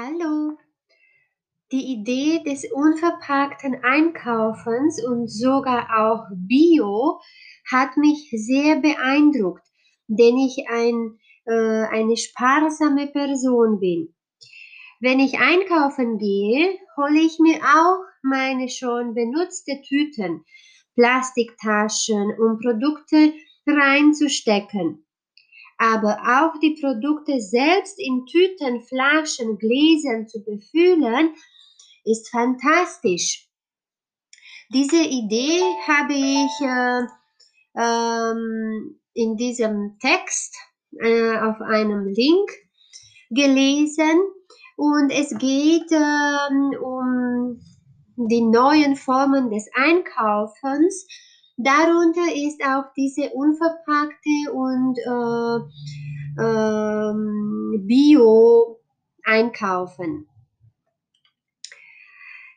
Hallo. Die Idee des unverpackten Einkaufens und sogar auch Bio hat mich sehr beeindruckt, denn ich ein, äh, eine sparsame Person bin. Wenn ich einkaufen gehe, hole ich mir auch meine schon benutzte Tüten, Plastiktaschen, um Produkte reinzustecken aber auch die Produkte selbst in Tüten, Flaschen, Gläsern zu befüllen, ist fantastisch. Diese Idee habe ich äh, ähm, in diesem Text äh, auf einem Link gelesen und es geht äh, um die neuen Formen des Einkaufens Darunter ist auch diese unverpackte und äh, äh, Bio-Einkaufen.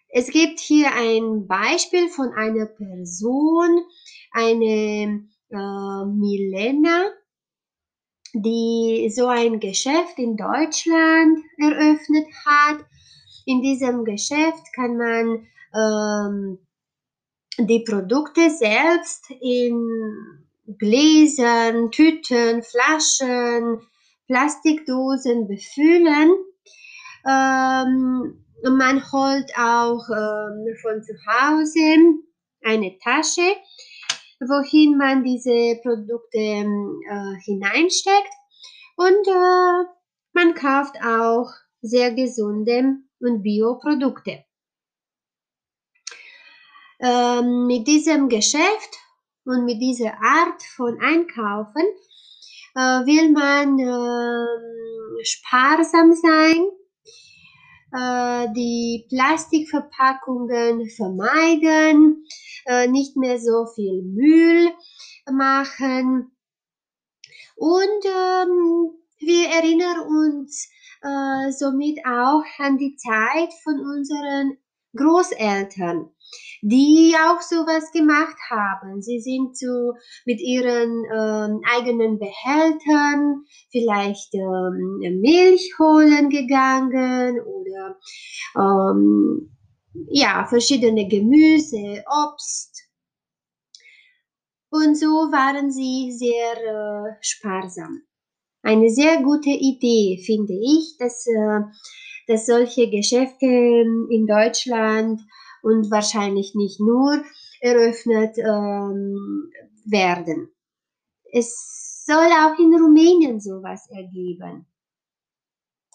Es gibt hier ein Beispiel von einer Person, eine äh, Milena, die so ein Geschäft in Deutschland eröffnet hat. In diesem Geschäft kann man ähm, die Produkte selbst in Gläsern, Tüten, Flaschen, Plastikdosen befüllen. Ähm, man holt auch ähm, von zu Hause eine Tasche, wohin man diese Produkte äh, hineinsteckt und äh, man kauft auch sehr gesunde und Bioprodukte ähm, mit diesem Geschäft und mit dieser Art von Einkaufen äh, will man äh, sparsam sein, äh, die Plastikverpackungen vermeiden, äh, nicht mehr so viel Müll machen. Und ähm, wir erinnern uns äh, somit auch an die Zeit von unseren Großeltern die auch sowas gemacht haben. Sie sind so mit ihren ähm, eigenen Behältern vielleicht ähm, Milch holen gegangen oder ähm, ja, verschiedene Gemüse, Obst. Und so waren sie sehr äh, sparsam. Eine sehr gute Idee, finde ich, dass, äh, dass solche Geschäfte in Deutschland und wahrscheinlich nicht nur eröffnet ähm, werden. Es soll auch in Rumänien sowas ergeben.